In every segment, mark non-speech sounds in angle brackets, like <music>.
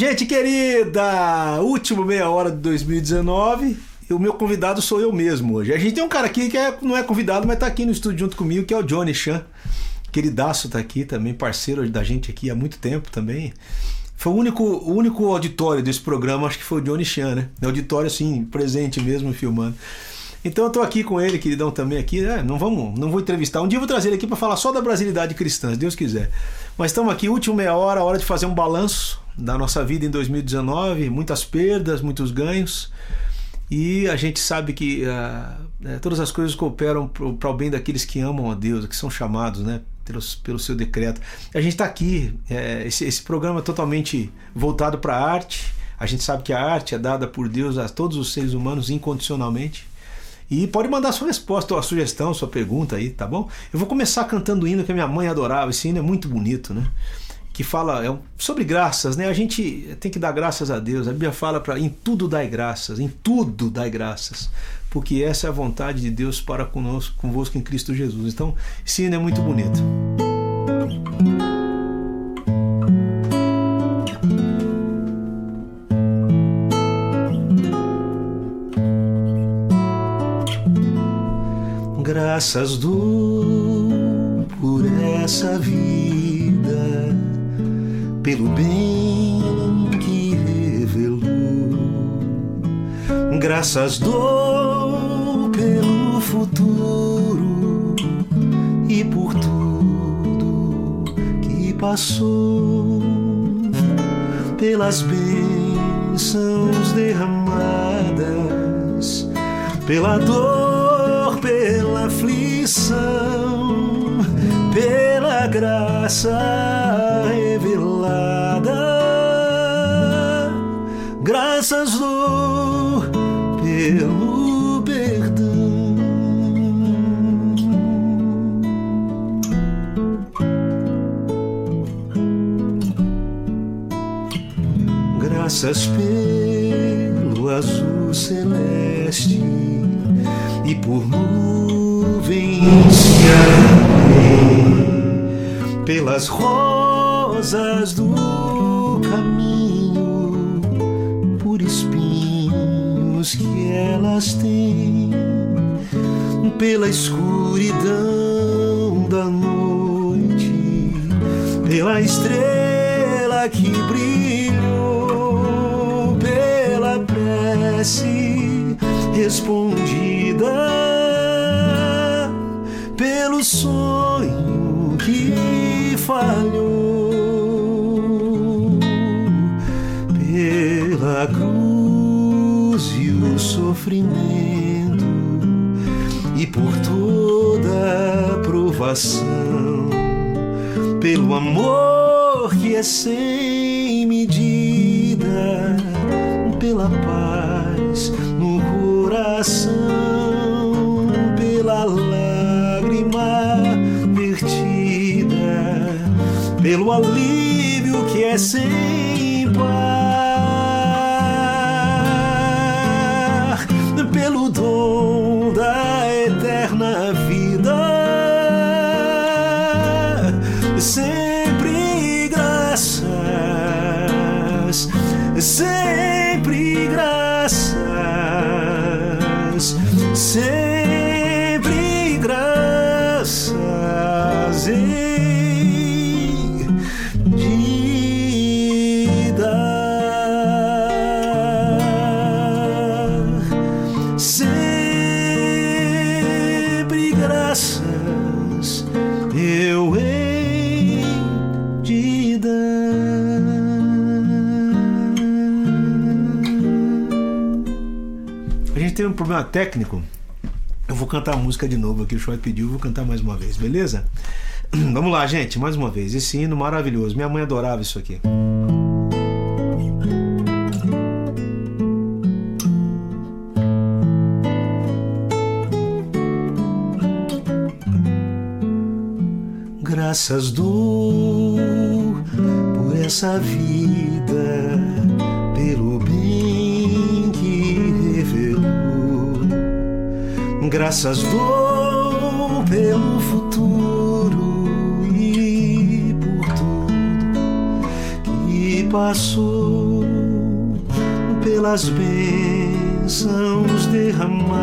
Gente querida, último meia hora de 2019. E o meu convidado sou eu mesmo hoje. A gente tem um cara aqui que é, não é convidado, mas tá aqui no estúdio junto comigo, que é o Johnny Chan. Queridaço tá aqui também, parceiro da gente aqui há muito tempo também. Foi o único, o único auditório desse programa, acho que foi o Johnny Chan, né? Auditório, assim, presente mesmo, filmando. Então eu tô aqui com ele, queridão, também aqui. É, não vamos, não vou entrevistar. Um dia eu vou trazer ele aqui para falar só da brasilidade cristã, se Deus quiser. Mas estamos aqui, última meia hora, hora de fazer um balanço da nossa vida em 2019, muitas perdas, muitos ganhos. E a gente sabe que uh, todas as coisas cooperam para o bem daqueles que amam a Deus, que são chamados, né? Pelo, pelo seu decreto. A gente está aqui, é, esse, esse programa é totalmente voltado para a arte. A gente sabe que a arte é dada por Deus a todos os seres humanos incondicionalmente. E pode mandar sua resposta, ou a sugestão, sua pergunta aí, tá bom? Eu vou começar cantando o hino que a minha mãe adorava. Esse hino é muito bonito, né? Que fala é sobre graças, né? A gente tem que dar graças a Deus. A Bíblia fala para em tudo dai graças, em tudo dai graças, porque essa é a vontade de Deus para conosco, convosco em Cristo Jesus. Então, esse hino é muito bonito. Graças dou por essa vida, pelo bem que revelou. Graças dou pelo futuro e por tudo que passou, pelas bênçãos derramadas, pela dor aflição, pela graça revelada, graças dou pelo perdão. Graças pelo azul celeste e por nuvens que pelas rosas do caminho, por espinhos que elas têm, pela escuridão da noite, pela estrela que brilhou, pela prece respondida pelo sonho que falhou, pela cruz e o sofrimento e por toda provação, pelo amor que é sem medida, pela paz coração pelo alívio que é sem problema técnico vou cantar a música de novo aqui, o Choi pediu, vou cantar mais uma vez, beleza? <clears throat> Vamos lá, gente, mais uma vez. Esse hino maravilhoso. Minha mãe adorava isso aqui. Graças dou por essa vida, graças dou pelo futuro e por tudo que passou pelas bênçãos derramadas,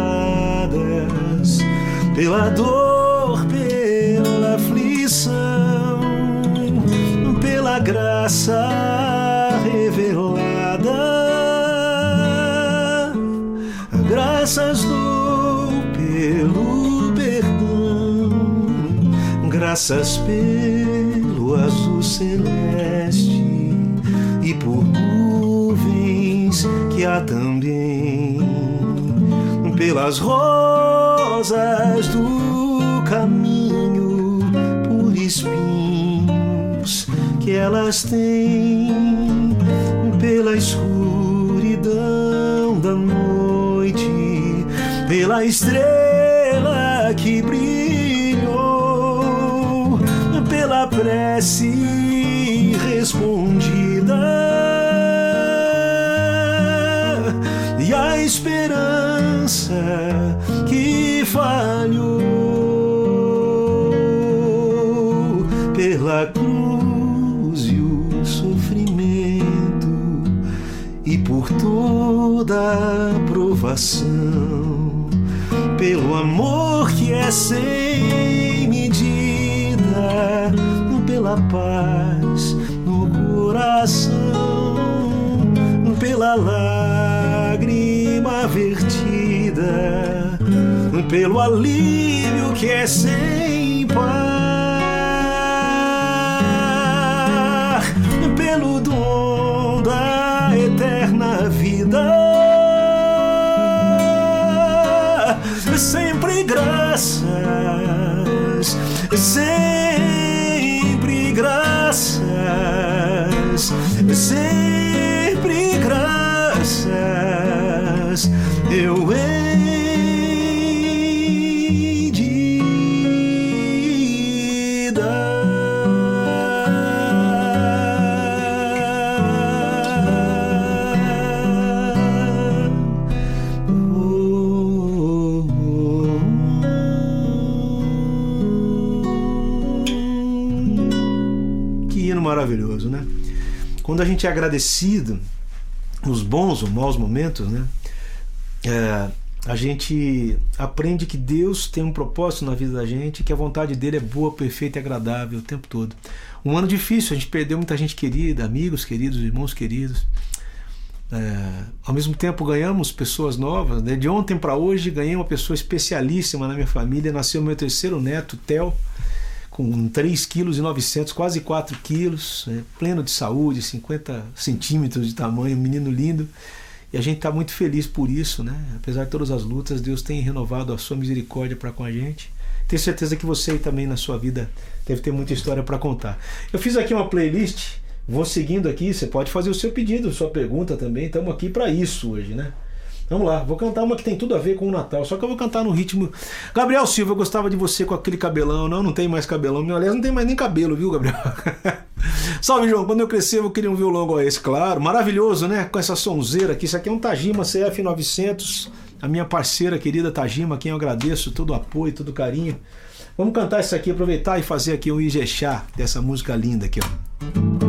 pela dor, pela aflição, pela graça graças pelo azul celeste e por nuvens que há também, pelas rosas do caminho, por espinhos que elas têm, pela escuridão da noite, pela estrela que brilhou, prece respondida e a esperança que falhou pela cruz e o sofrimento e por toda provação, pelo amor que é sem pela paz no coração, pela lágrima vertida, pelo alívio que é sem par, pelo dom da eterna vida. Sempre graças, sempre graças, eu hei de dar. Que hino maravilhoso, né? Quando a gente é agradecido nos bons ou maus momentos, né? É, a gente aprende que Deus tem um propósito na vida da gente, que a vontade dele é boa, perfeita e agradável o tempo todo. Um ano difícil, a gente perdeu muita gente querida, amigos queridos, irmãos queridos. É, ao mesmo tempo ganhamos pessoas novas. Né? De ontem para hoje ganhei uma pessoa especialíssima na minha família. Nasceu meu terceiro neto, Theo, com 3 quilos e 900, quase 4 quilos, né? pleno de saúde, 50 centímetros de tamanho, menino lindo. E a gente está muito feliz por isso, né? Apesar de todas as lutas, Deus tem renovado a sua misericórdia para com a gente. Tenho certeza que você também na sua vida deve ter muita história para contar. Eu fiz aqui uma playlist, vou seguindo aqui, você pode fazer o seu pedido, sua pergunta também. Estamos aqui para isso hoje, né? Vamos lá, vou cantar uma que tem tudo a ver com o Natal, só que eu vou cantar no ritmo. Gabriel Silva, eu gostava de você com aquele cabelão. Não, não tem mais cabelão. Meu, aliás, não tem mais nem cabelo, viu, Gabriel? <laughs> Salve, João. Quando eu crescer, eu querer um violão igual esse, claro. Maravilhoso, né? Com essa sonzeira aqui. Isso aqui é um Tajima CF900. A minha parceira querida Tajima, quem eu agradeço todo o apoio, todo o carinho. Vamos cantar isso aqui, aproveitar e fazer aqui um Ijexá dessa música linda aqui, ó.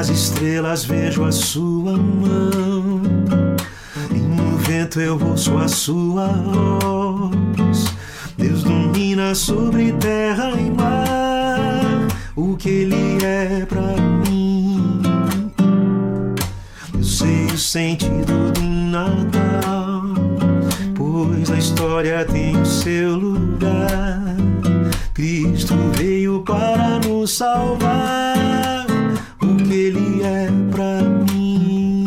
Nas estrelas vejo a sua mão, e no vento eu ouço a sua voz. Deus domina sobre terra e mar, o que Ele é pra mim. Eu sei o sentido do Natal, pois a história tem o seu lugar. Cristo veio para nos salvar o que ele é pra mim.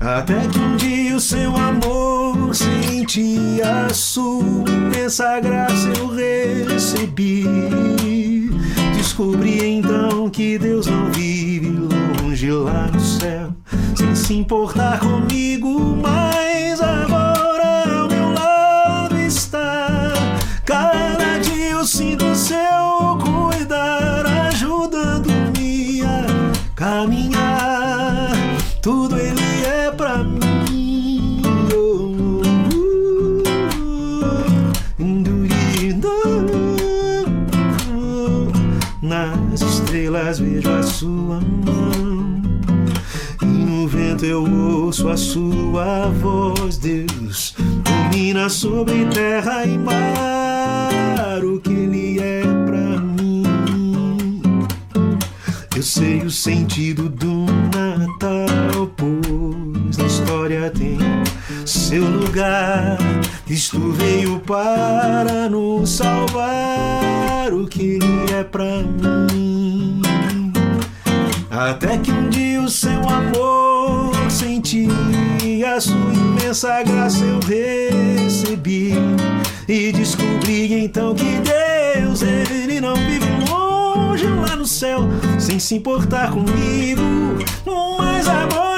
Até que um dia o seu amor senti a sua imensa graça eu recebi. Descobri então que Deus não vive longe lá no céu, sem se importar comigo, mas a sua voz, Deus. Domina sobre terra e mar o que Ele é pra mim. Eu sei o sentido do Natal, pois na história tem seu lugar. Cristo veio para nos salvar, o que Ele é pra mim. Até que um dia o seu amor sua imensa graça eu recebi. E descobri então que Deus, Ele não vive longe lá no céu, sem se importar comigo. Mas agora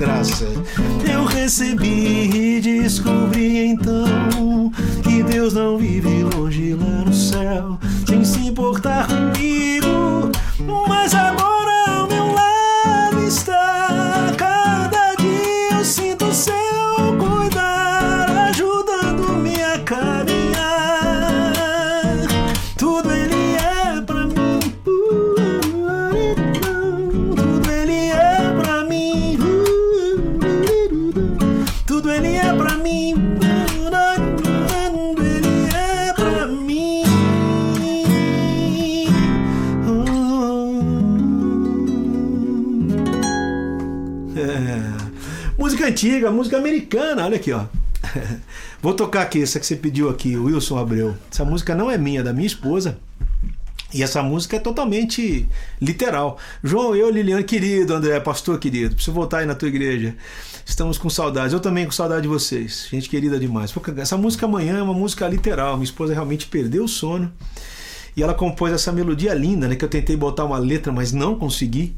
graça. Eu recebi e descobri então que Deus não vive longe lá no céu, sem se importar comigo. Mas agora antiga, música americana, olha aqui, ó. <laughs> Vou tocar aqui, essa que você pediu aqui, Wilson Abreu. Essa música não é minha, é da minha esposa. E essa música é totalmente literal. João, eu, Liliane, querido, André, pastor querido, preciso voltar aí na tua igreja. Estamos com saudades. Eu também com saudade de vocês. Gente querida demais. Essa música amanhã é uma música literal. Minha esposa realmente perdeu o sono. E ela compôs essa melodia linda, né? Que eu tentei botar uma letra, mas não consegui.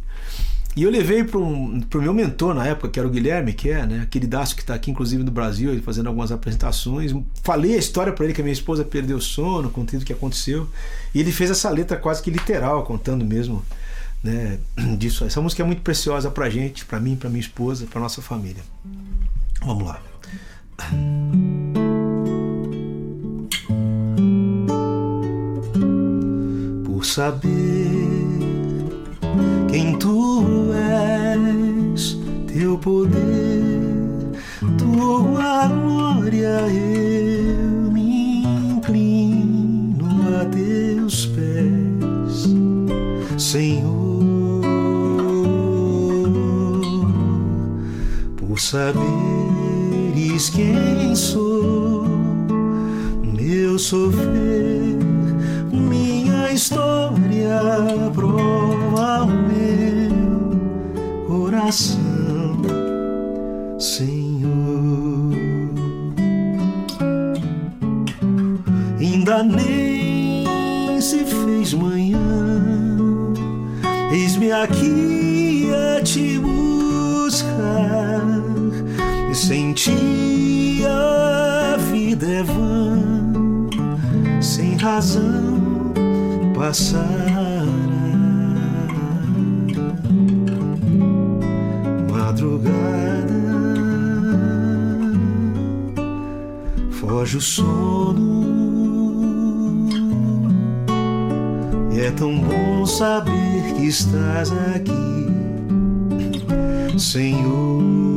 E eu levei para um, o meu mentor na época, que era o Guilherme, que é, né? Aquele daço que está aqui, inclusive, no Brasil, fazendo algumas apresentações. Falei a história para ele que a minha esposa perdeu o sono, contei o que aconteceu. E ele fez essa letra quase que literal, contando mesmo né, <clears throat> disso. Essa música é muito preciosa pra gente, pra mim, pra minha esposa, pra nossa família. Vamos lá. <clears throat> Por saber quem tu és, teu poder, tua glória, eu me inclino a teus pés, Senhor. Por saberes quem sou, meu sofrer, história prova o meu coração, Senhor. Ainda nem se fez manhã, eis-me aqui a te buscar. Sem ti a vida é vã, sem razão passará. Madrugada foge o sono. E é tão bom saber que estás aqui, Senhor.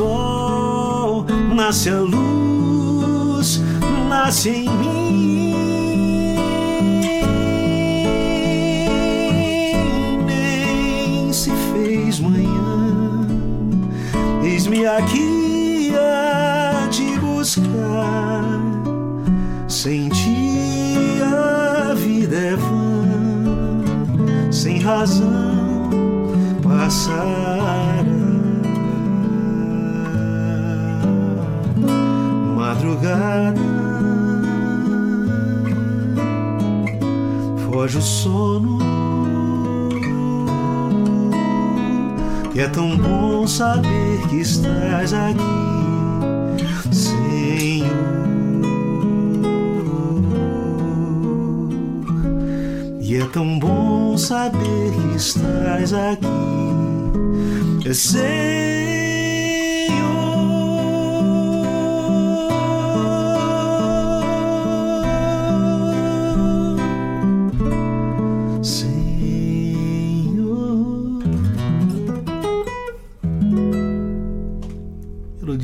Sol, nasce a luz, nasce em mim. Nem se fez manhã, eis-me aqui a te buscar. Sem ti a vida é vã, sem razão passará. madrugada foge o sono e é tão bom saber que estás aqui, Senhor. E é tão bom saber que estás aqui, é Senhor.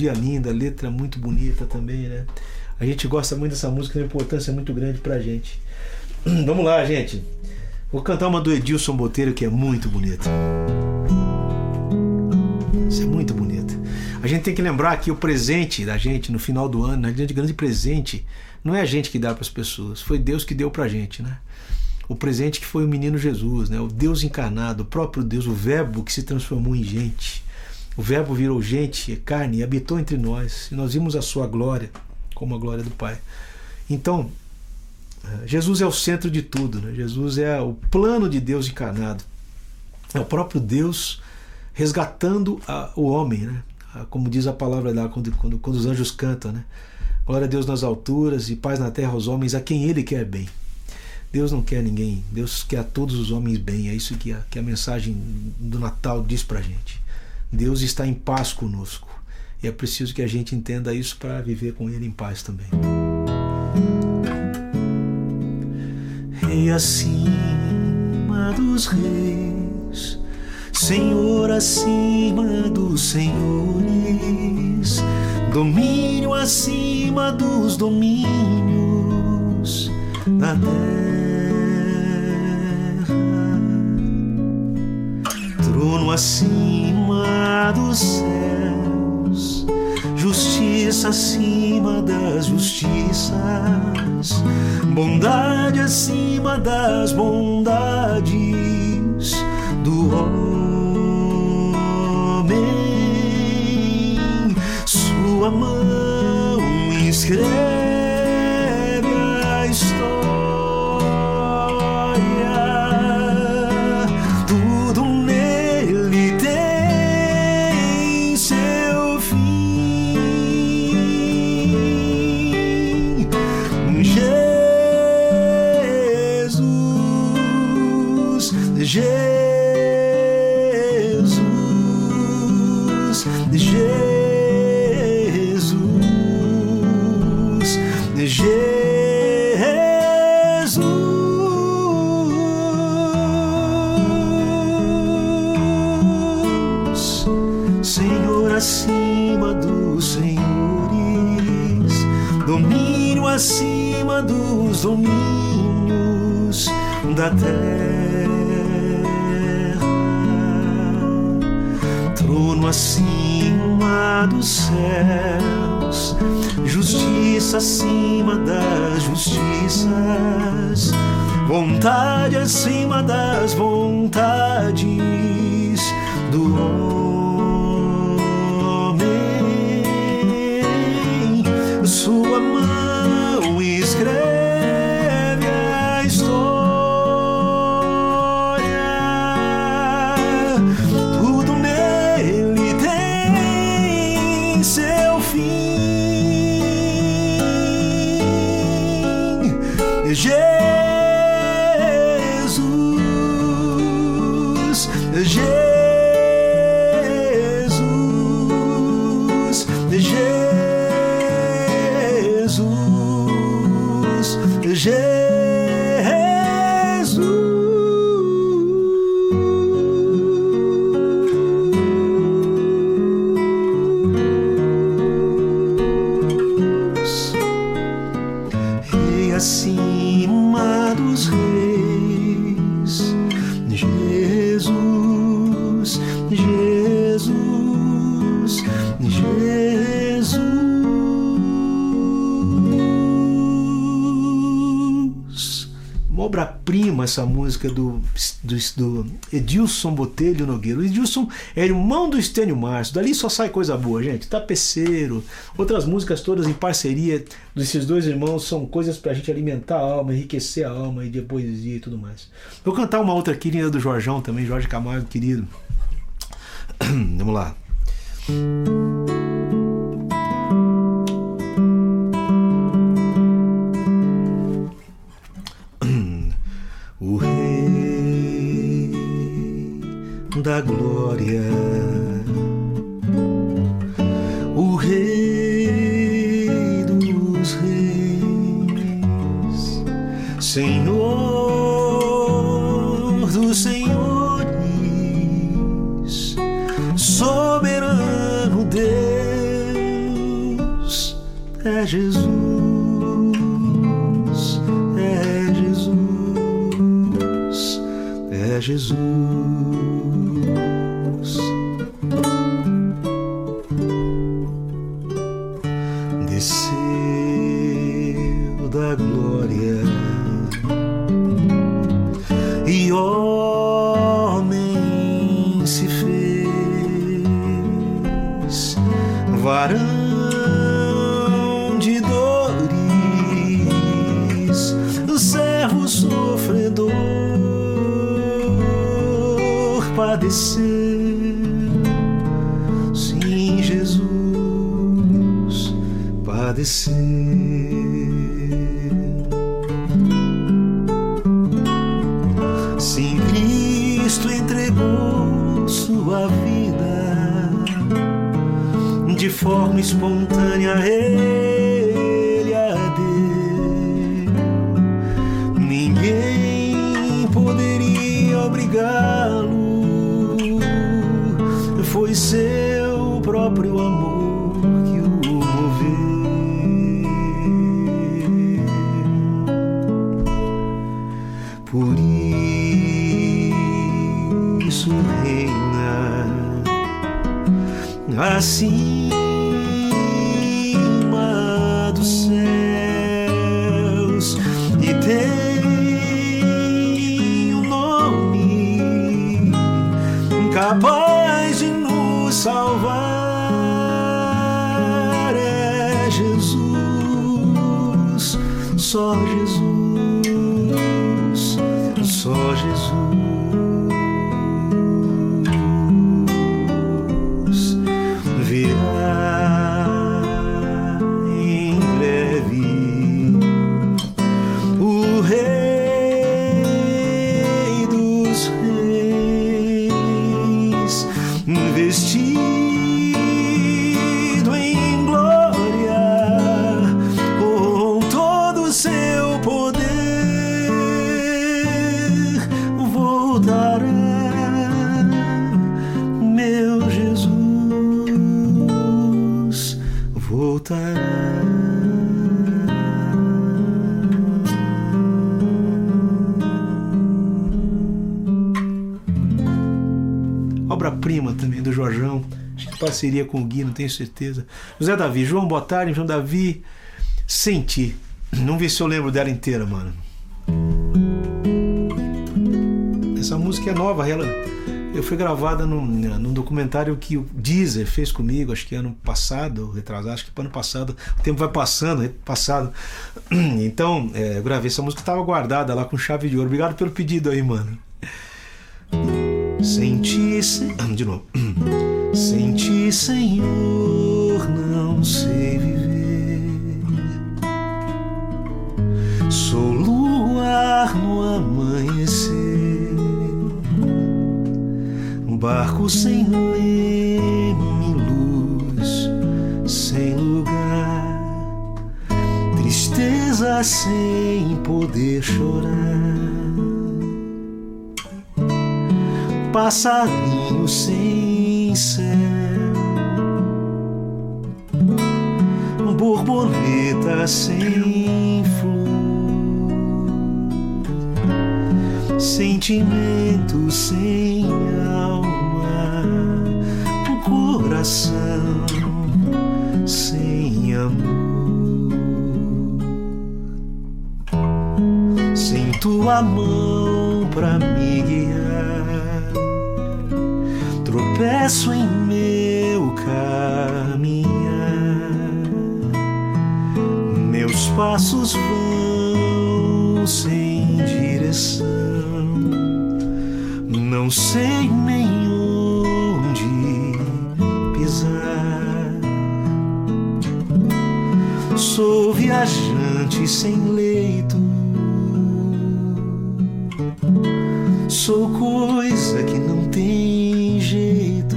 Melodia linda, letra muito bonita também, né? A gente gosta muito dessa música, tem uma importância muito grande pra gente. <clears throat> Vamos lá, gente. Vou cantar uma do Edilson Boteiro que é muito bonita. Isso é muito bonita. A gente tem que lembrar que o presente da gente no final do ano, né, grande grande presente, não é a gente que dá para as pessoas, foi Deus que deu pra gente, né? O presente que foi o menino Jesus, né? O Deus encarnado, o próprio Deus, o Verbo que se transformou em gente. O Verbo virou gente, carne, e habitou entre nós, e nós vimos a sua glória, como a glória do Pai. Então, eh, Jesus é o centro de tudo, né? Jesus é o plano de Deus encarnado. É o próprio Deus resgatando a, o homem, né? como diz a palavra lá quando, quando, quando os anjos cantam, né? Glória a Deus nas alturas e paz na terra aos homens, a quem Ele quer bem. Deus não quer ninguém, Deus quer a todos os homens bem. É isso que a, que a mensagem do Natal diz pra gente. Deus está em paz conosco. E é preciso que a gente entenda isso para viver com Ele em paz também. Rei acima dos reis, Senhor acima dos senhores, domínio acima dos domínios da terra, trono acima dos céus, justiça acima das justiças, bondade acima das bondades do homem. Sua mão escreve da obra-prima essa música do, do, do, Edilson Botelho Nogueira. O Edilson é irmão do Estênio Márcio. Dali só sai coisa boa, gente. Tapeceiro, outras músicas todas em parceria desses dois irmãos são coisas pra gente alimentar a alma, enriquecer a alma e de poesia e tudo mais. Vou cantar uma outra querida do Jorjão também, Jorge Camargo, querido. <coughs> Vamos lá. Da Glória, o Rei dos Reis, Senhor dos Senhores, soberano Deus, é Jesus. é Jesus. Padecer. Sim, Cristo entregou sua vida de forma espontânea. Ele a deu. Ninguém poderia obrigá-lo foi seu próprio acima parceria com o Gui, não tenho certeza. José Davi, João, boa tarde. João Davi, senti. Não vi se eu lembro dela inteira, mano. Essa música é nova, ela. Eu fui gravada num, num documentário que o Deezer fez comigo, acho que ano passado, retrasado, acho que ano passado. O tempo vai passando, passado. <clears throat> Então, é, eu gravei essa música, estava guardada lá com chave de ouro. Obrigado pelo pedido aí, mano. Senti, se... <clears throat> de novo. <clears throat> Senti, Senhor, não sei viver. Sou luar no amanhecer, um barco sem leme, luz sem lugar, tristeza sem poder chorar. passarinho sem céu, borboleta sem flor, sentimento sem alma, um coração sem amor, sem tua mão pra me guiar. Tropeço em meu caminhar, passos vão sem direção. Não sei nem onde pisar. Sou viajante sem leito. Sou coisa que não tem jeito.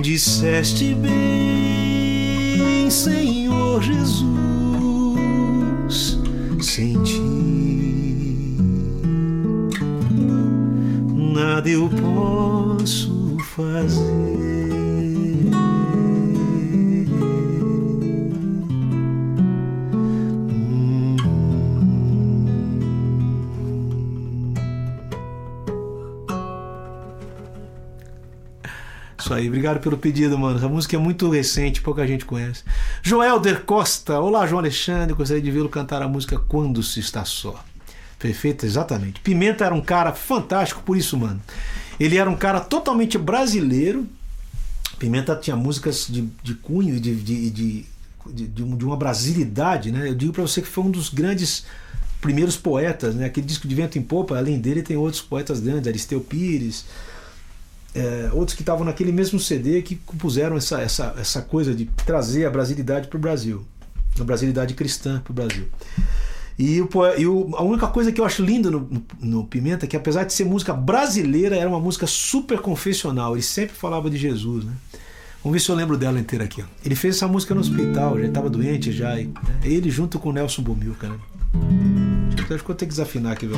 Disseste bem, Senhor Jesus, sem ti nada eu posso fazer. Aí, obrigado pelo pedido, mano. Essa música é muito recente, pouca gente conhece. Joel Der Costa, olá, João Alexandre, gostaria de vê-lo cantar a música Quando se está só. Perfeito, exatamente. Pimenta era um cara fantástico por isso, mano. Ele era um cara totalmente brasileiro. Pimenta tinha músicas de, de cunho, de, de, de, de, de uma brasilidade, né? Eu digo para você que foi um dos grandes primeiros poetas, né? Aquele disco de Vento em Popa, além dele, tem outros poetas grandes, Aristeu Pires, é, outros que estavam naquele mesmo CD que compuseram essa, essa, essa coisa de trazer a brasilidade para o Brasil, a brasilidade cristã para o Brasil. E, o, e o, a única coisa que eu acho linda no, no, Pimenta é que, apesar de ser música brasileira, era uma música super confessional. Ele sempre falava de Jesus, né? Vamos ver se eu lembro dela inteira aqui. Ó. Ele fez essa música no hospital, já estava doente já. E, né? Ele junto com o Nelson Bomilca, né? Acho que eu tenho que desafinar aqui.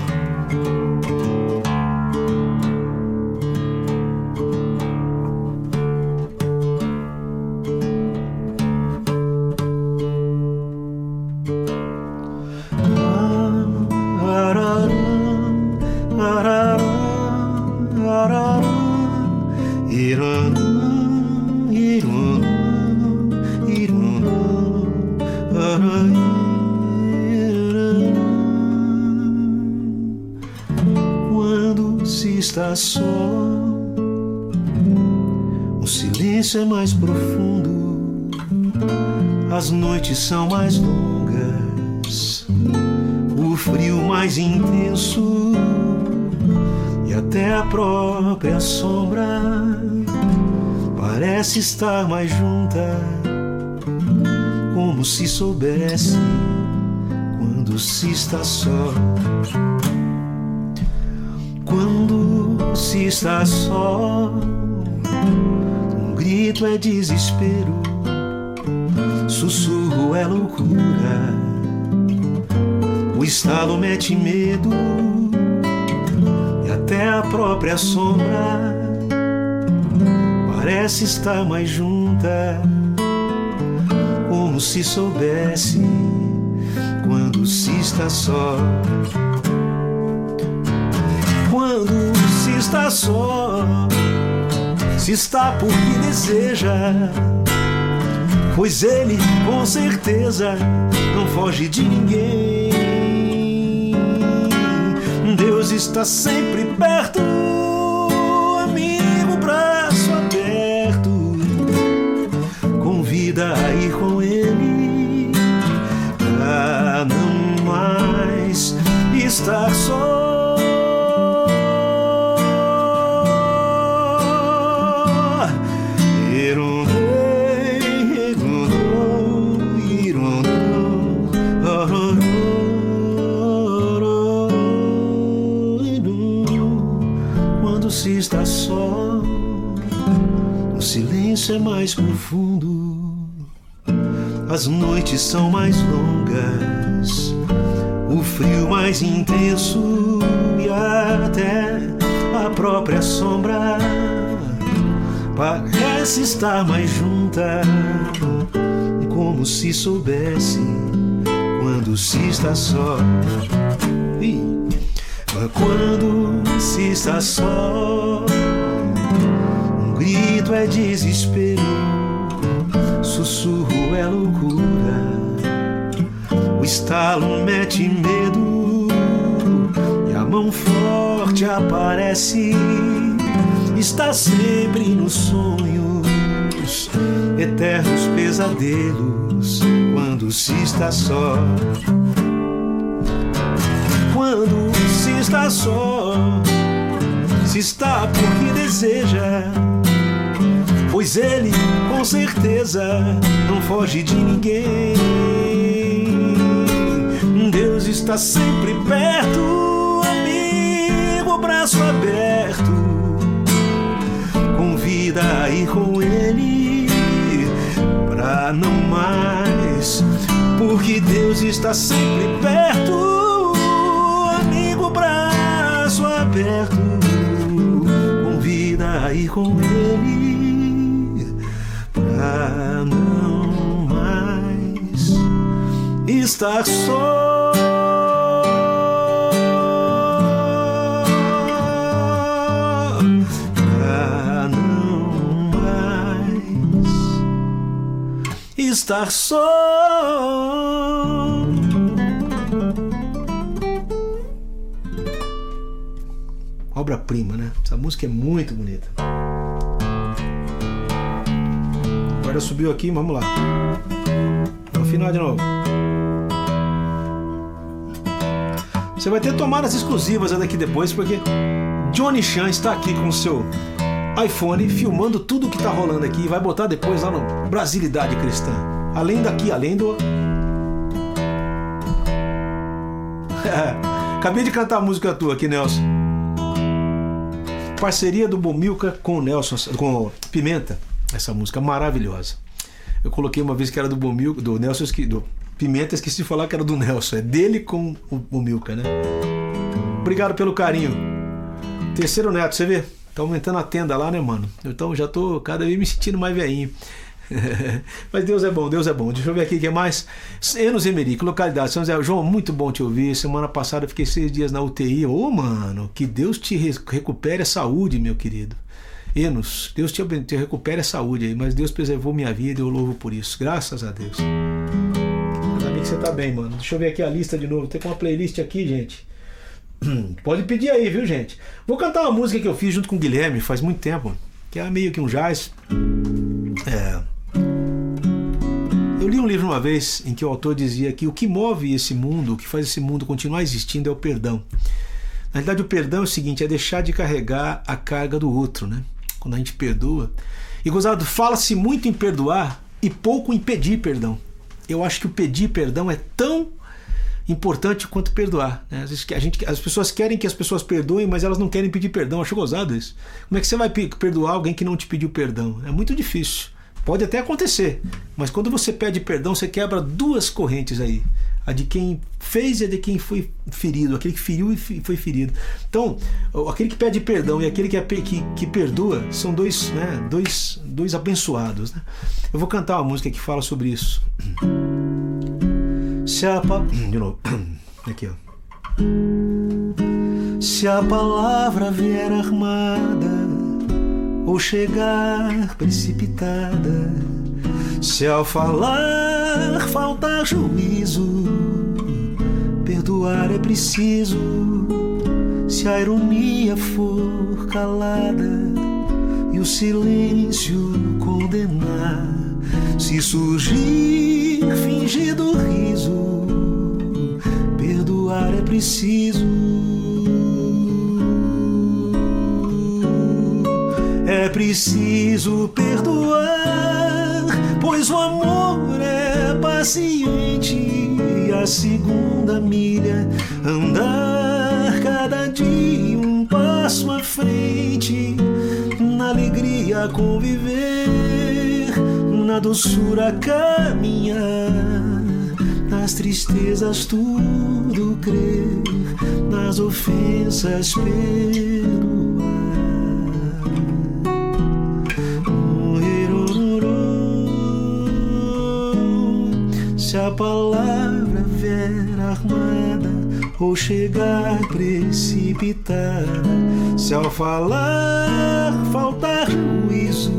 Só. O silêncio é mais profundo, as noites são mais longas, o frio mais intenso e até a própria sombra parece estar mais junta, como se soubesse quando se está só. Se está só, um grito é desespero, sussurro é loucura, o estalo mete medo e até a própria sombra parece estar mais junta, como se soubesse quando se está só está só, se está porque deseja, pois ele com certeza não foge de ninguém. Deus está sempre perto, profundo, as noites são mais longas, o frio mais intenso e até a própria sombra parece estar mais junta, como se soubesse quando se está só. Quando se está só, um grito é desespero, sussurro é loucura, o estalo mete medo e a mão forte aparece. Está sempre nos sonhos, eternos pesadelos, quando se está só. Quando se está só, se está porque deseja pois ele com certeza não foge de ninguém. Deus está sempre perto, amigo, braço aberto. Convida a ir com ele pra não mais, porque Deus está sempre perto, amigo, braço aberto. Convida a ir com ele pra não mais estar só. Pra não mais estar só. Obra-prima, né? Essa música é muito bonita. Subiu aqui, vamos lá. No final de novo. Você vai ter tomadas exclusivas daqui depois, porque Johnny Chan está aqui com o seu iPhone filmando tudo que tá rolando aqui e vai botar depois lá no Brasilidade Cristã. Além daqui, além do. <laughs> Acabei de cantar a música tua aqui, Nelson. Parceria do Bomilca com o Nelson, com o Pimenta. Essa música maravilhosa. Eu coloquei uma vez que era do Bomilca, do Nelson, do Pimenta, esqueci de falar que era do Nelson. É dele com o Bomilca, né? Obrigado pelo carinho. Terceiro neto, você vê? Tá aumentando a tenda lá, né, mano? Então já tô cada vez me sentindo mais velhinho. <laughs> Mas Deus é bom, Deus é bom. Deixa eu ver aqui o que mais. Enos Emerick, localidade São José. João, muito bom te ouvir. Semana passada eu fiquei seis dias na UTI. Ô, oh, mano, que Deus te recupere a saúde, meu querido. Enos, Deus te, te recupere a saúde aí, mas Deus preservou minha vida e eu louvo por isso. Graças a Deus. Ainda bem que você tá bem, mano. Deixa eu ver aqui a lista de novo. Tem uma playlist aqui, gente. <clears throat> Pode pedir aí, viu, gente? Vou cantar uma música que eu fiz junto com o Guilherme faz muito tempo, que é meio que um jazz. É. Eu li um livro uma vez em que o autor dizia que o que move esse mundo, o que faz esse mundo continuar existindo é o perdão. Na verdade, o perdão é o seguinte: é deixar de carregar a carga do outro, né? Quando a gente perdoa. E gozado, fala-se muito em perdoar e pouco em pedir perdão. Eu acho que o pedir perdão é tão importante quanto perdoar. Né? Às vezes a gente, as pessoas querem que as pessoas perdoem, mas elas não querem pedir perdão. Acho gozado isso. Como é que você vai perdoar alguém que não te pediu perdão? É muito difícil. Pode até acontecer, mas quando você pede perdão, você quebra duas correntes aí a de quem fez e a de quem foi ferido, aquele que feriu e foi ferido. Então, aquele que pede perdão e aquele que, é, que, que perdoa são dois, né, dois, dois abençoados. Né? Eu vou cantar uma música que fala sobre isso. Se a pa... De novo. <coughs> Aqui, ó. Se a palavra vier armada ou chegar precipitada se ao falar faltar juízo, perdoar é preciso. Se a ironia for calada e o silêncio condenar, se surgir fingido riso, perdoar é preciso. É preciso perdoar pois o amor é paciente e a segunda milha andar cada dia um passo à frente na alegria conviver na doçura caminhar nas tristezas tudo crer nas ofensas perdoar a palavra vier armada ou chegar precipitada, se ao falar faltar juízo,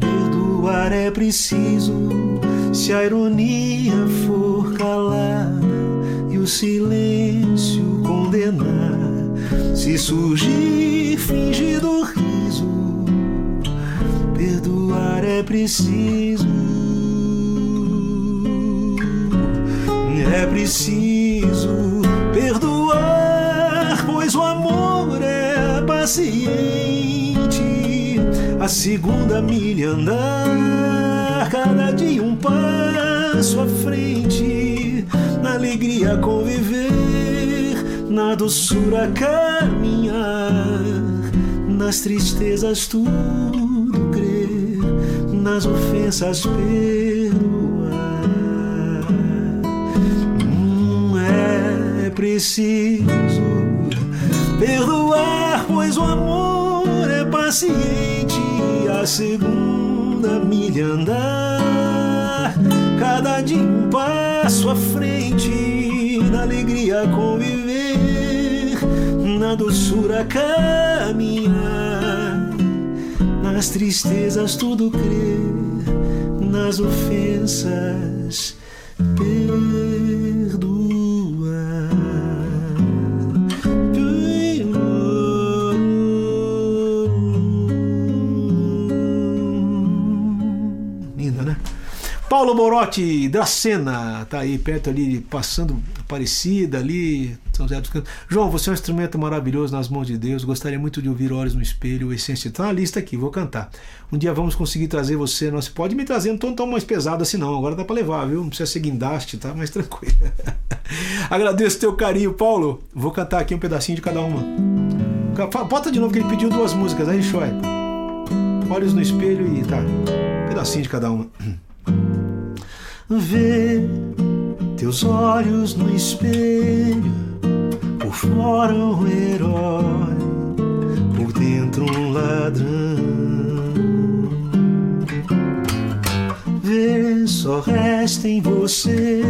perdoar é preciso, se a ironia for calar o silêncio condenar. Se surgir fingido riso, perdoar é preciso. É preciso perdoar, pois o amor é paciente. A segunda milha andar, cada dia um passo à frente. Na alegria conviver, na doçura caminhar, nas tristezas tudo crer, nas ofensas perdoar. Preciso perdoar, pois o amor é paciente. A segunda milha andar, cada dia um passo à frente, na alegria conviver, na doçura caminhar, nas tristezas tudo crer, nas ofensas perdoar. Paulo Morotti, Dracena, tá aí perto ali, passando Aparecida ali, São José dos Campos. João, você é um instrumento maravilhoso nas mãos de Deus. Gostaria muito de ouvir Olhos no Espelho, Essência. Tá na lista aqui, vou cantar. Um dia vamos conseguir trazer você. Não, você pode me trazer, não tô tão mais pesado assim não. Agora dá para levar, viu? Não precisa ser guindaste, tá? Mais tranquilo. <laughs> Agradeço teu carinho, Paulo. Vou cantar aqui um pedacinho de cada uma. Bota de novo que ele pediu duas músicas, aí, Shoy. Olhos no espelho e tá. Um pedacinho de cada uma. <clears throat> Vê teus olhos no espelho, por fora um herói, por dentro um ladrão. Vê, só resta em você,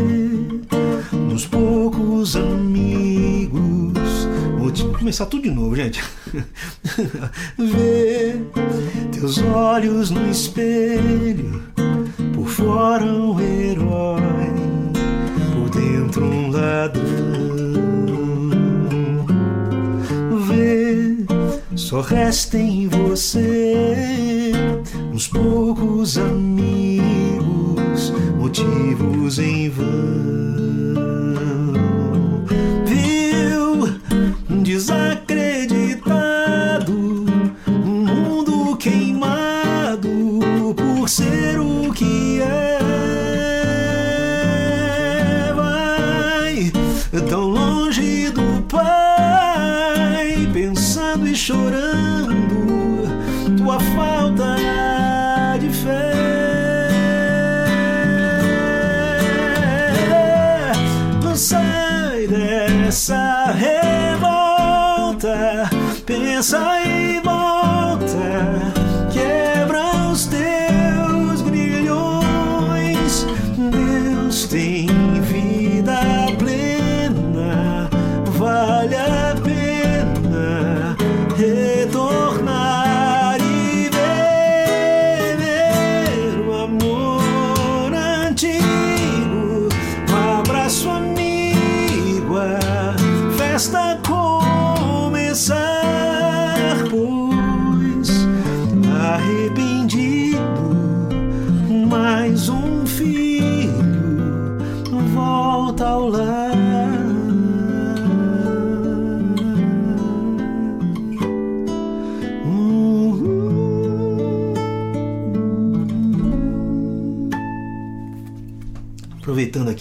nos poucos amigos. Vou começar tudo de novo, gente. <laughs> Vê teus olhos no espelho por fora um herói, por dentro um ladrão. Vê, só resta em você uns poucos amigos, motivos em vão. Viu, desacreditado,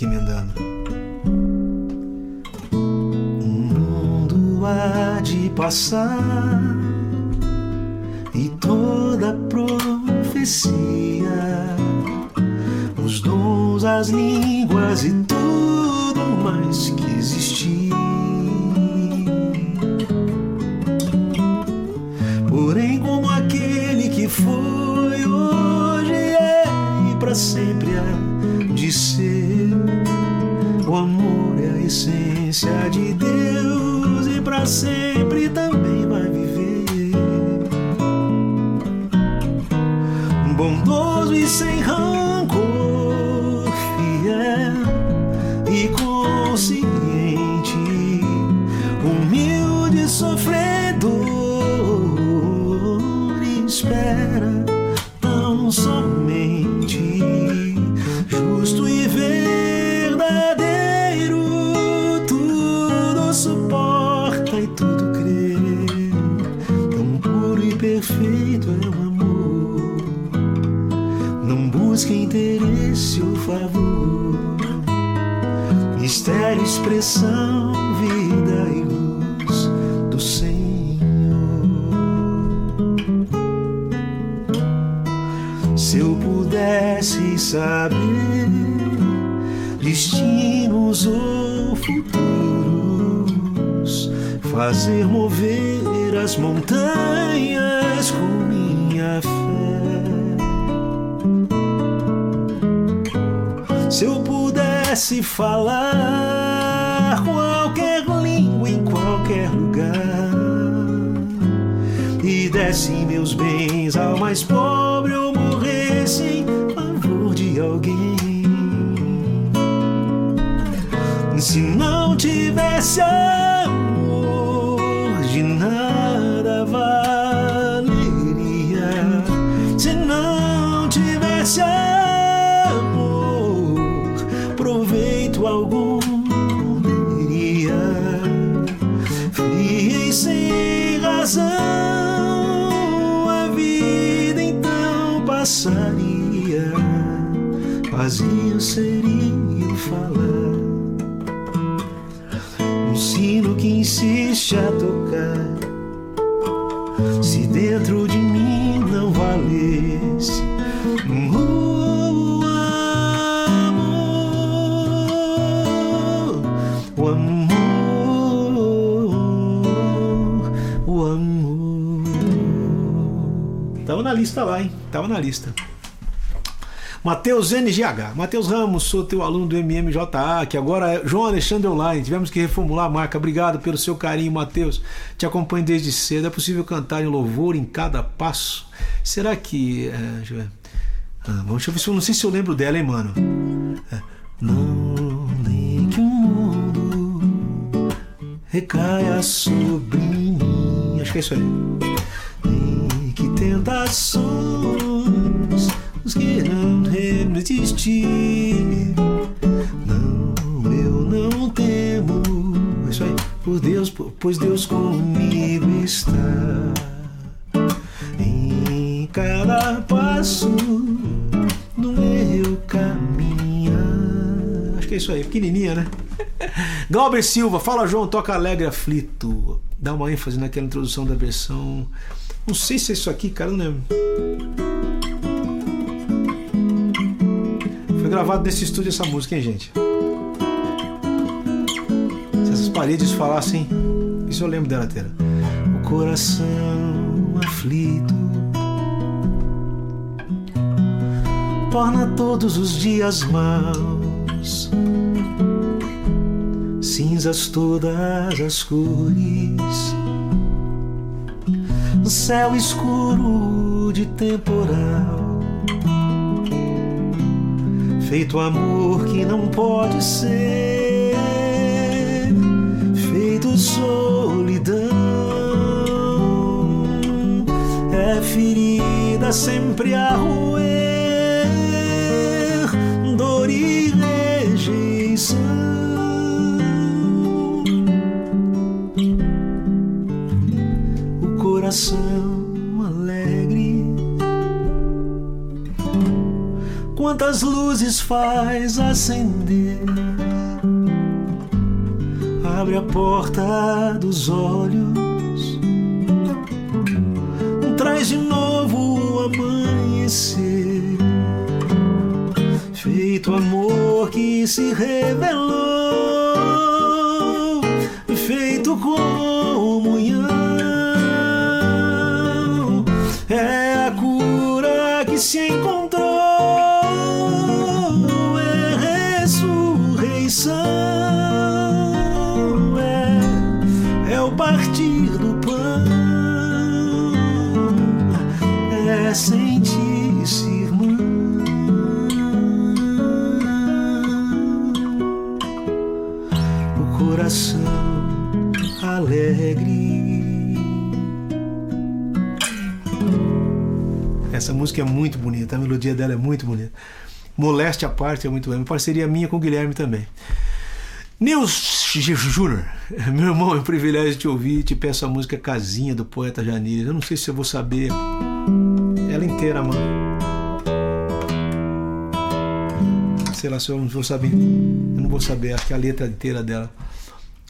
aqui, emendando. O mundo há de passar Bondoso e sem expressão, vida e luz do Senhor. Se eu pudesse saber destinos ou futuros, fazer mover as montanhas com minha fé. Se eu pudesse falar qualquer lugar e desse meus bens ao mais pobre ou morresse em favor de alguém. Se não tivesse amor, de nada seria falar um sino que insiste a tocar. Se dentro de mim não valesse o amor, o amor. Tava na lista lá, hein? Tava na lista. Matheus NGH. Matheus Ramos, sou teu aluno do MMJA, que agora é João Alexandre Online. Tivemos que reformular a marca. Obrigado pelo seu carinho, Matheus. Te acompanho desde cedo. É possível cantar em louvor em cada passo? Será que. É, deixa eu ver. Ah, deixa eu ver se eu não sei se eu lembro dela, hein, mano. É, não nem que o mundo recaia sobre mim. Acho que é isso aí. Nem que tentações nos queiram resistir. Não, eu não temo. É isso aí. Por Deus, pois Deus comigo está. Em cada passo no meu caminho. Acho que é isso aí, pequenininha, né? <laughs> Galber Silva, fala João, toca alegre aflito. Dá uma ênfase naquela introdução da versão. Não sei se é isso aqui, cara, não lembro. Gravado nesse estúdio essa música, hein, gente? Se essas paredes falassem. Isso eu lembro dela inteira. O coração aflito torna todos os dias maus, cinzas todas as cores, céu escuro de temporal, feito amor que não pode ser, feito solidão, é ferida sempre a roer quantas luzes faz acender. Abre a porta dos olhos, traz de novo o amanhecer feito amor que se revelou, feito comunhão. Música é muito bonita, a melodia dela é muito bonita. Moleste à parte é muito bem. Parceria minha com o Guilherme também. Nils Júnior, <laughs> meu irmão, é um privilégio te ouvir. Te peço a música Casinha do poeta Janir. Eu não sei se eu vou saber ela inteira, mano. sei lá se eu não vou saber. Eu não vou saber aqui a letra inteira dela.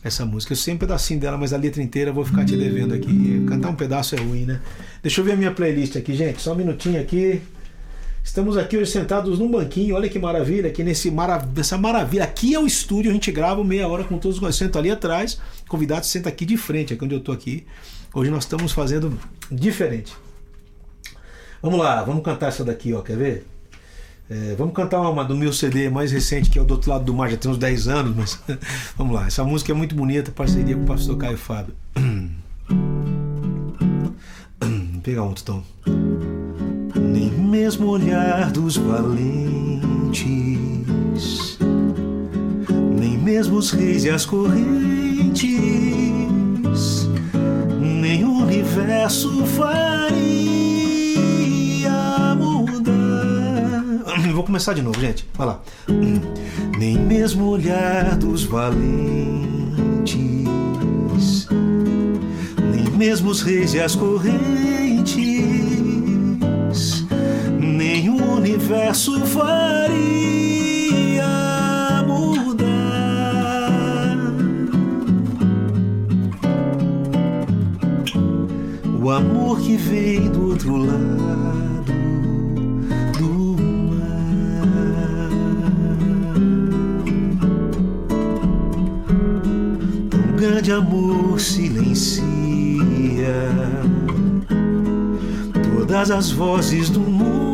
Essa música. Eu sei um pedacinho dela, mas a letra inteira eu vou ficar te devendo aqui. Cantar um pedaço é ruim, né? Deixa eu ver a minha playlist aqui, gente. Só um minutinho aqui. Estamos aqui hoje sentados num banquinho, olha que maravilha, aqui nesse marav essa maravilha. Aqui é o estúdio, a gente grava meia hora com todos os sento ali atrás, convidado senta aqui de frente, aqui onde eu tô aqui. Hoje nós estamos fazendo diferente. Vamos lá, vamos cantar essa daqui, ó, quer ver? É, vamos cantar uma do meu CD mais recente, que é o Do Outro Lado do Mar, já tem uns 10 anos, mas <laughs> vamos lá. Essa música é muito bonita, parceria com o pastor Caio Fábio. Vou pegar outro tom nem mesmo olhar dos valentes, nem mesmo os reis e as correntes, nem o universo faria Vou começar de novo, gente. Vai lá. Nem mesmo olhar dos valentes, nem mesmo os reis e as correntes universo faria mudar. O amor que vem do outro lado Amor silencia todas as vozes do mundo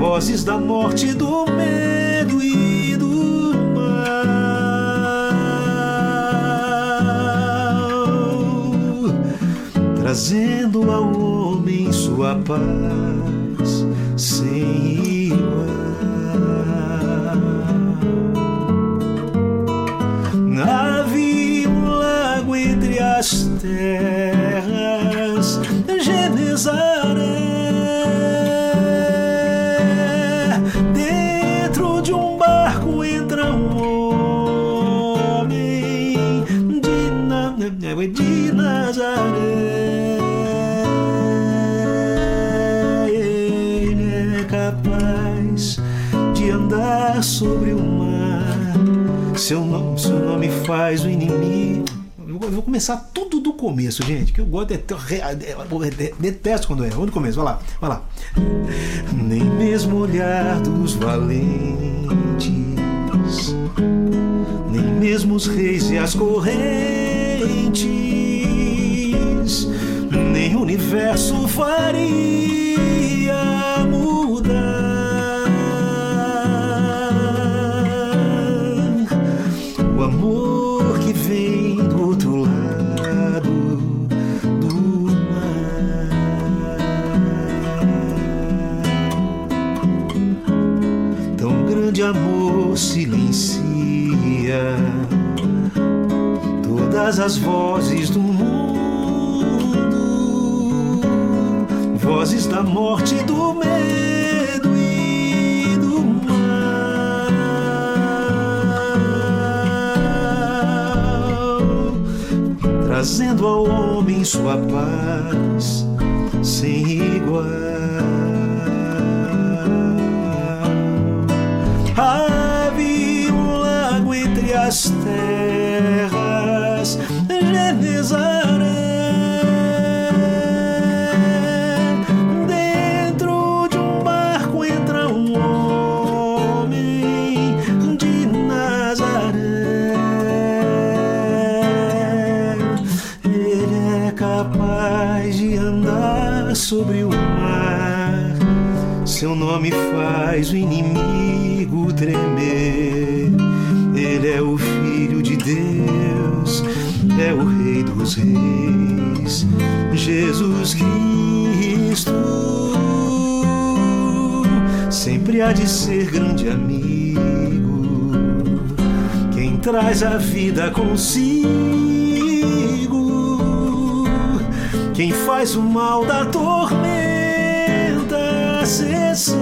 vozes da morte, do medo e do mal, trazendo ao homem sua paz sem sobre o mar. Seu nome, seu nome faz o inimigo. Eu vou começar tudo do começo, gente, que eu gosto de, detesto quando é. Vamos começo, vai lá, vai lá. Nem mesmo olhar dos valentes, nem mesmo os reis e as correntes, nem o universo faria O amor que vem do outro lado do mar. Tão grande amor silencia todas as vozes do mundo, vozes da morte, do medo trazendo ao homem sua paz sem igual. Sobre o mar. Seu nome faz o inimigo tremer. Ele é o Filho de Deus é o Rei dos Reis, Jesus Cristo. Sempre há de ser grande amigo, quem traz a vida consigo, quem faz o mal da tormenta cessar.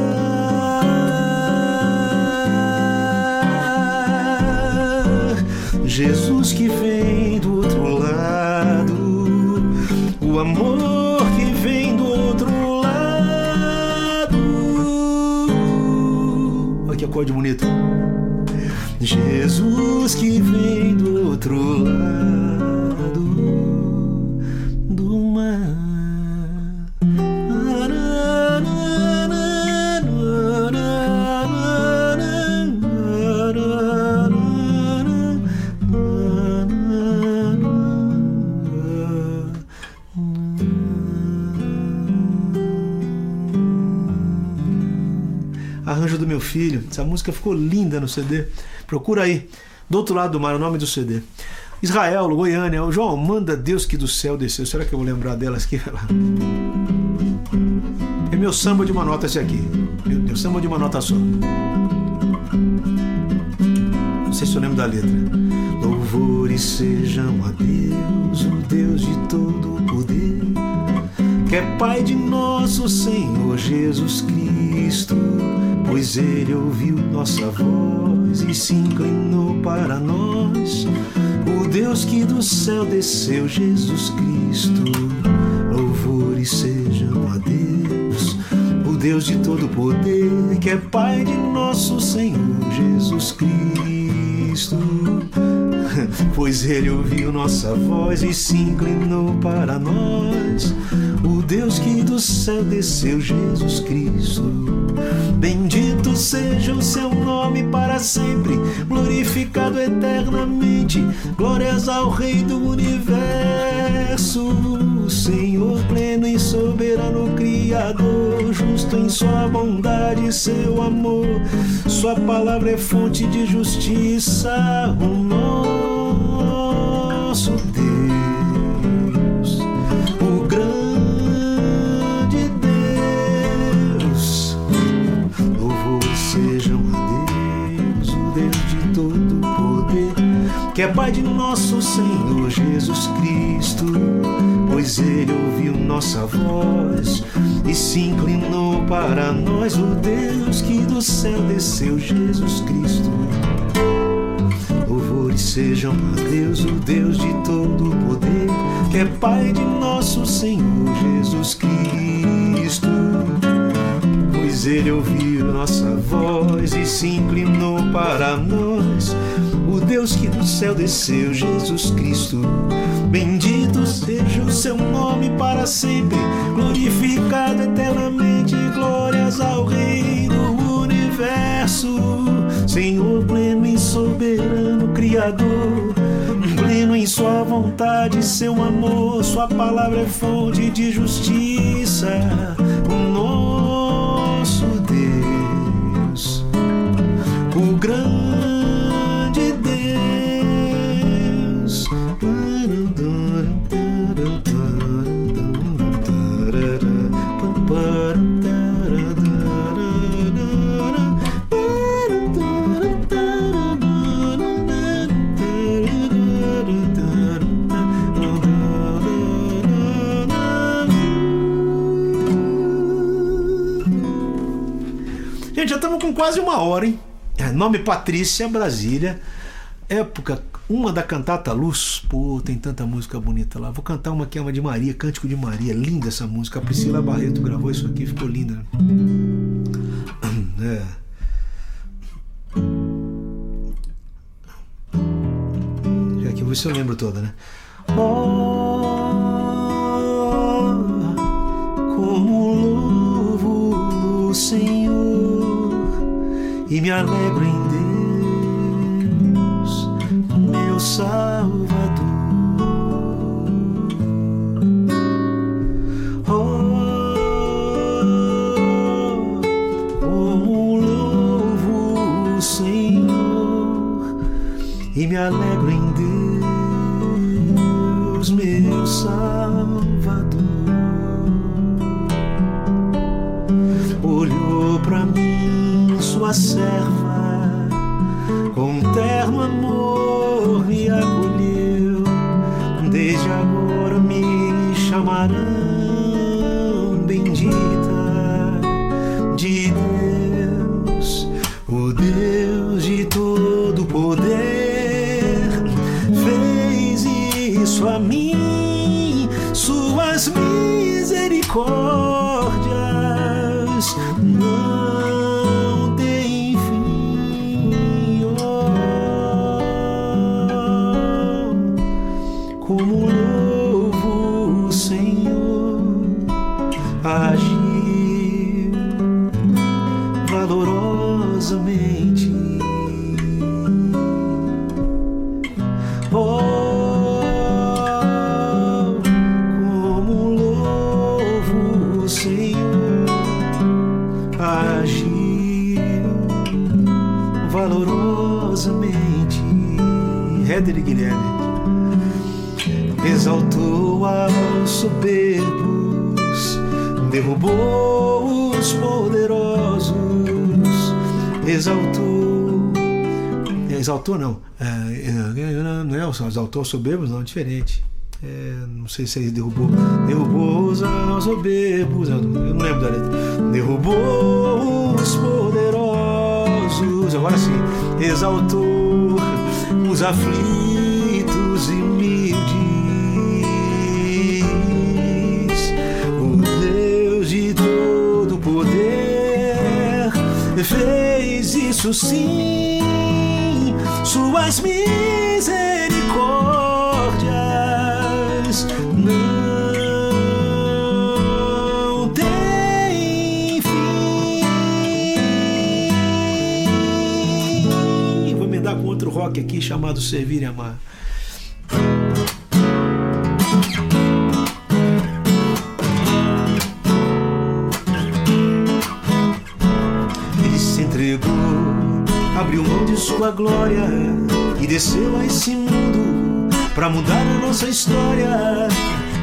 Jesus que vem do outro lado, o amor que vem do outro lado acorde bonito. Jesus que vem do outro lado filho. Essa música ficou linda no CD. Procura aí. Do outro lado do mar, o nome do CD. Israel, Goiânia. João, manda Deus que do céu desceu. Será que eu vou lembrar delas aqui? É meu samba de uma nota esse aqui. Meu, meu samba de uma nota só. Não sei se eu lembro da letra. Louvores sejam a Deus, o Deus de todo poder, que é Pai de nosso Senhor Jesus Cristo, pois Ele ouviu nossa voz e se inclinou para nós. O Deus que do céu desceu, Jesus Cristo. Louvores sejam a Deus, o Deus de todo poder, que é Pai de nosso Senhor Jesus Cristo. <laughs> Pois ele ouviu nossa voz e se inclinou para nós. O Deus que do céu desceu, Jesus Cristo. Bendito seja o seu nome para sempre, glorificado eternamente. Glórias ao Rei do universo, Senhor pleno e soberano Criador, justo em sua bondade e seu amor. Sua palavra é fonte de justiça, o nosso Pai de nosso Senhor Jesus Cristo, pois Ele ouviu nossa voz e se inclinou para nós, o Deus que do céu desceu, Jesus Cristo. Louvores sejam a Deus, o Deus de todo poder, que é Pai de nosso Senhor Jesus Cristo. Ele ouviu nossa voz e se inclinou para nós, o Deus que do céu desceu, Jesus Cristo. Bendito seja o seu nome para sempre, glorificado eternamente. Glórias ao Rei do universo, Senhor pleno e soberano, Criador. Pleno em Sua vontade, seu amor, Sua palavra é fonte de justiça. Gente, já estamos com quase uma hora, hein? É, Nome Patrícia, Brasília. Época, uma da cantata Luz. Pô, tem tanta música bonita lá. Vou cantar uma que é uma de Maria, Cântico de Maria. Linda essa música. A Priscila Barreto gravou isso aqui, ficou linda. <clears throat> É. Já que eu lembro toda, né? Oh, como louvo Senhor e me alegro em Deus, meu Salvador. Oh, como louvo o Senhor e me alegro em Deus, meu Salvador. Serva, com terno amor valorosamente. Éder Guilherme exaltou aos soberbos, derrubou os poderosos, exaltou. Exaltou não, é, não é exaltou os soberbos, não, diferente. É, não sei se ele derrubou. Derrubou os soberbos. Eu não lembro da letra. Derrubou os poderosos. Agora sim. Exaltou os aflitos e humildes. O Deus de todo poder fez isso sim. Suas misericórdias aqui chamado Servir e Amar. Ele se entregou, abriu mão de sua glória e desceu a esse mundo para mudar a nossa história.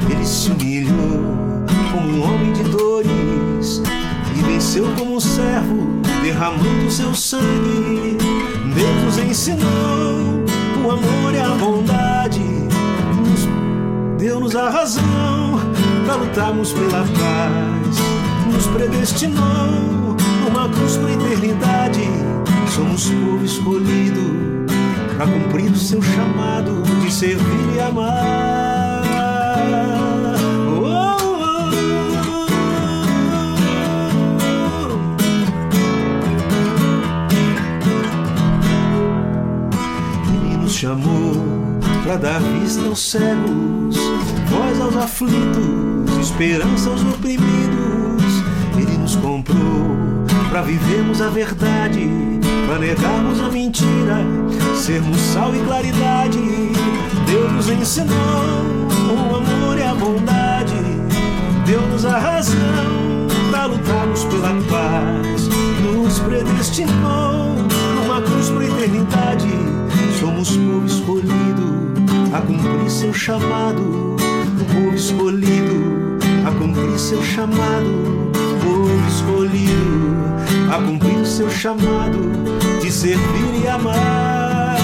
Ele se humilhou como um homem de dores e venceu como um servo, derramando seu sangue. Deus nos ensinou o amor e a bondade, nos deu-nos a razão para lutarmos pela paz, nos predestinou numa cruz para eternidade. Somos povo escolhido para cumprir o seu chamado de servir e amar. Para dar vista aos cegos, voz aos aflitos, esperança aos oprimidos. Ele nos comprou para vivermos a verdade, para negarmos a mentira, sermos sal e claridade. Deus nos ensinou o amor e a bondade, deu-nos a razão para lutarmos pela paz, nos predestinou numa cruz para a eternidade. Somos povo escolhido a cumprir seu chamado, o povo escolhido a cumprir seu chamado, povo escolhido a cumprir o seu chamado de servir e amar.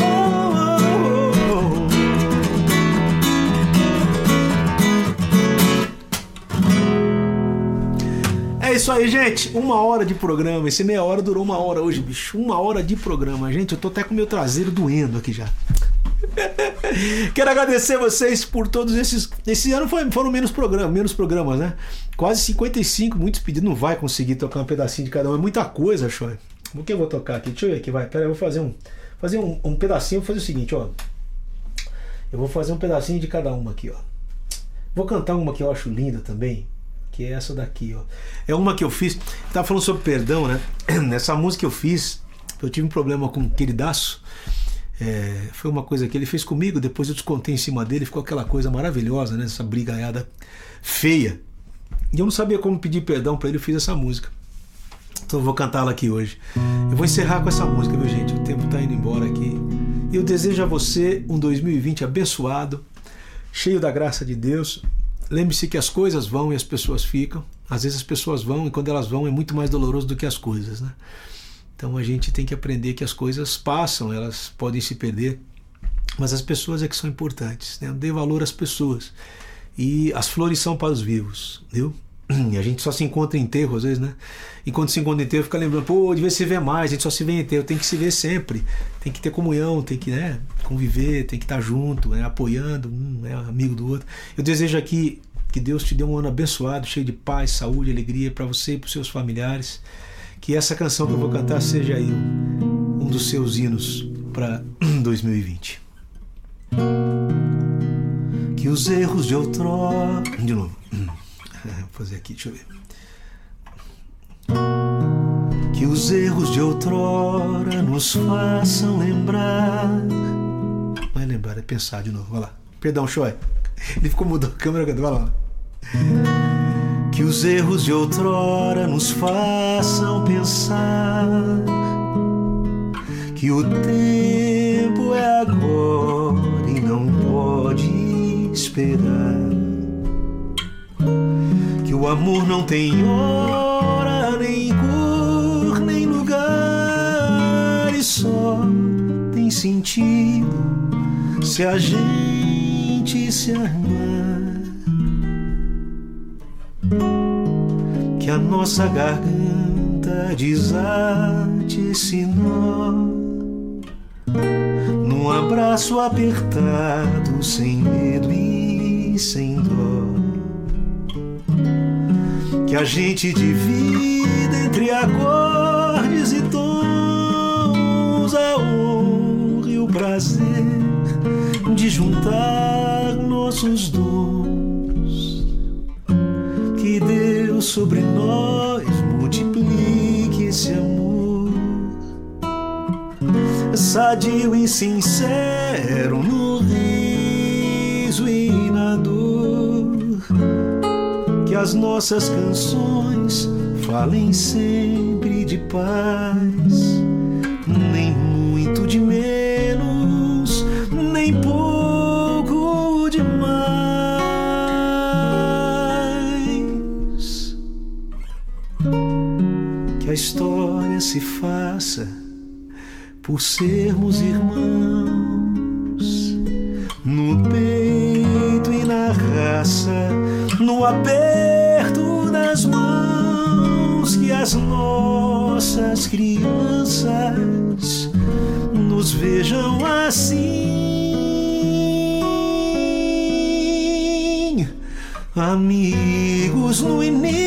Oh, oh, oh. É isso aí, gente. Uma hora de programa. Esse meia hora durou uma hora hoje, bicho. Uma hora de programa. Gente, eu tô até com meu traseiro doendo aqui já. Quero agradecer vocês por todos esses. Esse ano foi, foram menos programas, menos programas, né? Quase 55, muitos pedidos. Não vai conseguir tocar um pedacinho de cada um. É muita coisa, Shoy. O que eu vou tocar aqui? Deixa eu ver aqui, vai. Pera eu vou fazer um. Fazer um, um pedacinho, vou fazer o seguinte, ó. Eu vou fazer um pedacinho de cada uma aqui, ó. Vou cantar uma que eu acho linda também. Que é essa daqui, ó. É uma que eu fiz. Tava falando sobre perdão, né? <clears throat> Nessa música eu fiz, eu tive um problema com o queridaço. É, foi uma coisa que ele fez comigo, depois eu descontei em cima dele, ficou aquela coisa maravilhosa, né? Essa brigaiada feia. E eu não sabia como pedir perdão para ele, eu fiz essa música. Então eu vou cantá-la aqui hoje. Eu vou encerrar com essa música, viu gente? O tempo tá indo embora aqui. E eu desejo a você um 2020 abençoado, cheio da graça de Deus. Lembre-se que as coisas vão e as pessoas ficam. Às vezes as pessoas vão e quando elas vão é muito mais doloroso do que as coisas, né? Então a gente tem que aprender que as coisas passam, elas podem se perder, mas as pessoas é que são importantes. Né? Dê valor às pessoas. E as flores são para os vivos, viu? A gente só se encontra em enterro às vezes, né? E quando se encontra em enterro, fica lembrando, pô, devia se ver mais, a gente só se vê em enterro, tem que se ver sempre, tem que ter comunhão, tem que né, conviver, tem que estar junto, né, apoiando, um é amigo do outro. Eu desejo aqui que Deus te dê um ano abençoado, cheio de paz, saúde, alegria para você e para os seus familiares. Que essa canção que eu vou cantar seja aí um dos seus hinos para 2020. <clears throat> Que os erros de outrora. De novo. <clears throat> Vou fazer aqui, deixa eu ver. Que os erros de outrora nos façam lembrar. Não é lembrar, é pensar de novo. Vai lá. Perdão, Choi. <laughs> Ele ficou mudando a câmera. Vai lá. Que os erros de outrora nos façam pensar que o tempo é agora e não pode esperar. Que o amor não tem hora, nem cor, nem lugar e só tem sentido se a gente se armar. Que a nossa garganta desate esse nó num abraço apertado, sem medo e sem dó. Que a gente divida entre acordes e tons a honra e o prazer de juntar nossos dons. Sobre nós multiplique esse amor, sadio e sincero no riso e na dor. Que as nossas canções falem sempre de paz, por sermos irmãos. No peito e na raça, no aperto das mãos que as nossas crianças nos vejam assim, amigos no início,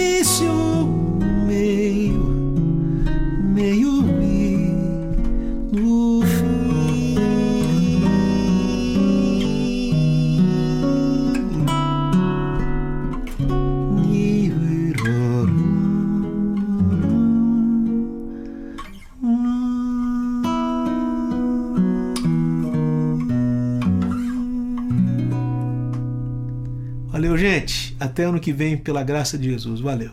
ano que vem, pela graça de Jesus. Valeu.